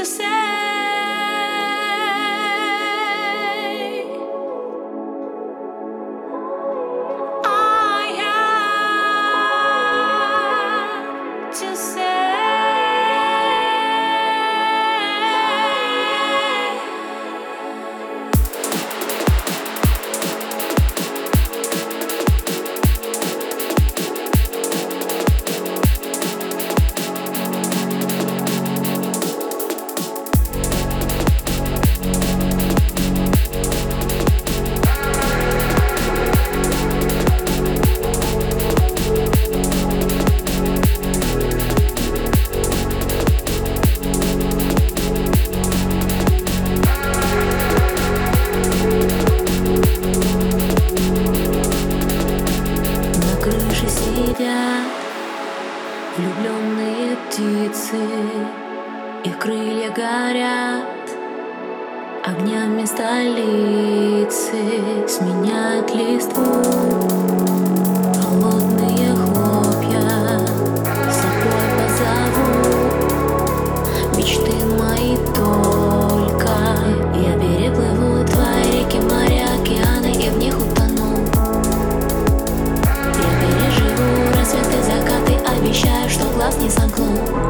to say летят влюбленные птицы, их крылья горят. Огнями столицы, сменяют листву. 放空